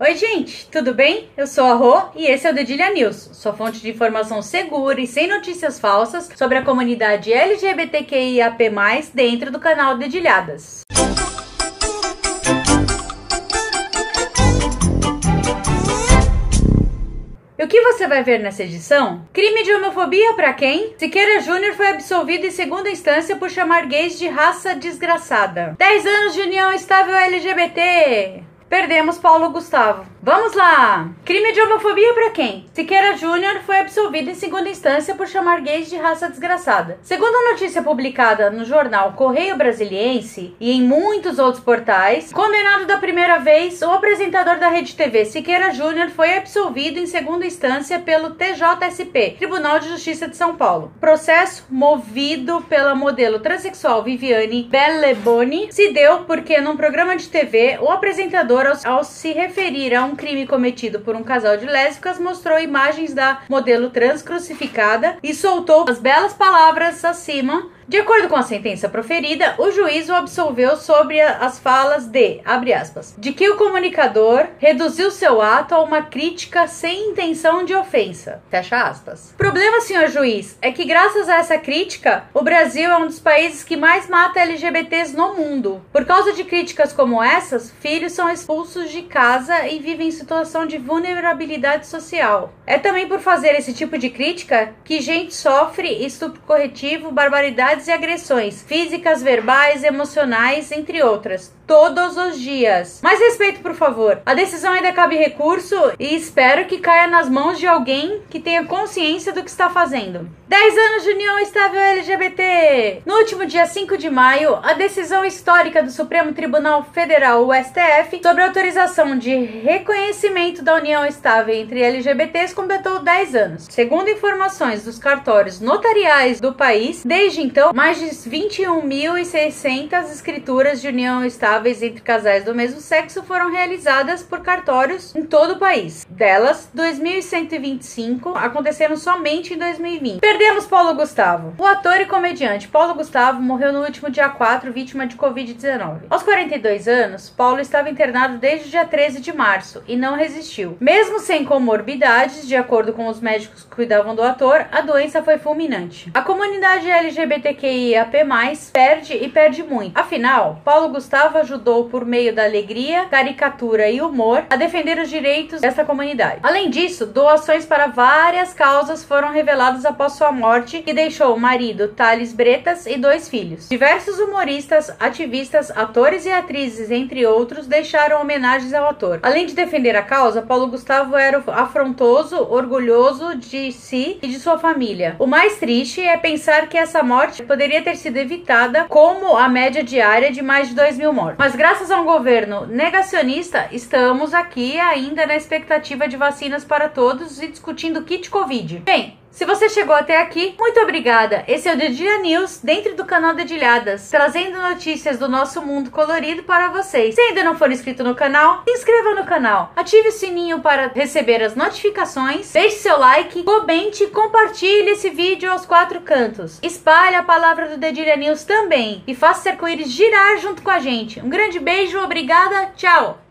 Oi, gente, tudo bem? Eu sou a Rô e esse é o Dedilha News, sua fonte de informação segura e sem notícias falsas sobre a comunidade LGBTQIAP+, dentro do canal Dedilhadas. E o que você vai ver nessa edição? Crime de homofobia para quem? Siqueira Júnior foi absolvido em segunda instância por chamar gays de raça desgraçada. 10 anos de união estável LGBT. Perdemos Paulo Gustavo. Vamos lá! Crime de homofobia para quem? Siqueira Júnior foi absolvido em segunda instância por chamar gays de raça desgraçada. Segundo a notícia publicada no jornal Correio Brasiliense e em muitos outros portais, condenado da primeira vez, o apresentador da Rede TV Siqueira Júnior foi absolvido em segunda instância pelo TJSP, Tribunal de Justiça de São Paulo. Processo movido pela modelo transexual Viviane Belleboni se deu porque num programa de TV o apresentador ao, ao se referir a um crime cometido por um casal de lésbicas, mostrou imagens da modelo trans crucificada e soltou as belas palavras acima de acordo com a sentença proferida, o juiz o absolveu sobre as falas de, abre aspas, de que o comunicador reduziu seu ato a uma crítica sem intenção de ofensa, fecha aspas. Problema, senhor juiz, é que graças a essa crítica, o Brasil é um dos países que mais mata LGBTs no mundo. Por causa de críticas como essas, filhos são expulsos de casa e vivem em situação de vulnerabilidade social. É também por fazer esse tipo de crítica que gente sofre estupro corretivo, barbaridade e agressões físicas, verbais, emocionais, entre outras, todos os dias. Mais respeito, por favor. A decisão ainda cabe recurso e espero que caia nas mãos de alguém que tenha consciência do que está fazendo. 10 anos de união estável LGBT. No último dia 5 de maio, a decisão histórica do Supremo Tribunal Federal, o STF, sobre autorização de reconhecimento da união estável entre LGBTs completou 10 anos. Segundo informações dos cartórios notariais do país, desde então, mais de 21.600 escrituras de união estáveis entre casais do mesmo sexo foram realizadas por cartórios em todo o país. Delas, 2.125 aconteceram somente em 2020. Perdemos Paulo Gustavo. O ator e comediante Paulo Gustavo morreu no último dia 4, vítima de Covid-19. Aos 42 anos, Paulo estava internado desde o dia 13 de março e não resistiu. Mesmo sem comorbidades, de acordo com os médicos que cuidavam do ator, a doença foi fulminante. A comunidade LGBTQ LGBTQIAP+, perde e perde muito. Afinal, Paulo Gustavo ajudou por meio da alegria, caricatura e humor a defender os direitos dessa comunidade. Além disso, doações para várias causas foram reveladas após sua morte, que deixou o marido Thales Bretas e dois filhos. Diversos humoristas, ativistas, atores e atrizes, entre outros, deixaram homenagens ao ator. Além de defender a causa, Paulo Gustavo era afrontoso, orgulhoso de si e de sua família. O mais triste é pensar que essa morte poderia ter sido evitada como a média diária de mais de 2 mil mortes. Mas graças a um governo negacionista, estamos aqui ainda na expectativa de vacinas para todos e discutindo kit Covid. Bem, se você chegou até aqui, muito obrigada. Esse é o Dedilha News, dentro do canal Dedilhadas, trazendo notícias do nosso mundo colorido para vocês. Se ainda não for inscrito no canal, se inscreva no canal, ative o sininho para receber as notificações, deixe seu like, comente e compartilhe esse vídeo aos quatro cantos. Espalhe a palavra do Dedilha News também e faça o arco-íris girar junto com a gente. Um grande beijo, obrigada, tchau!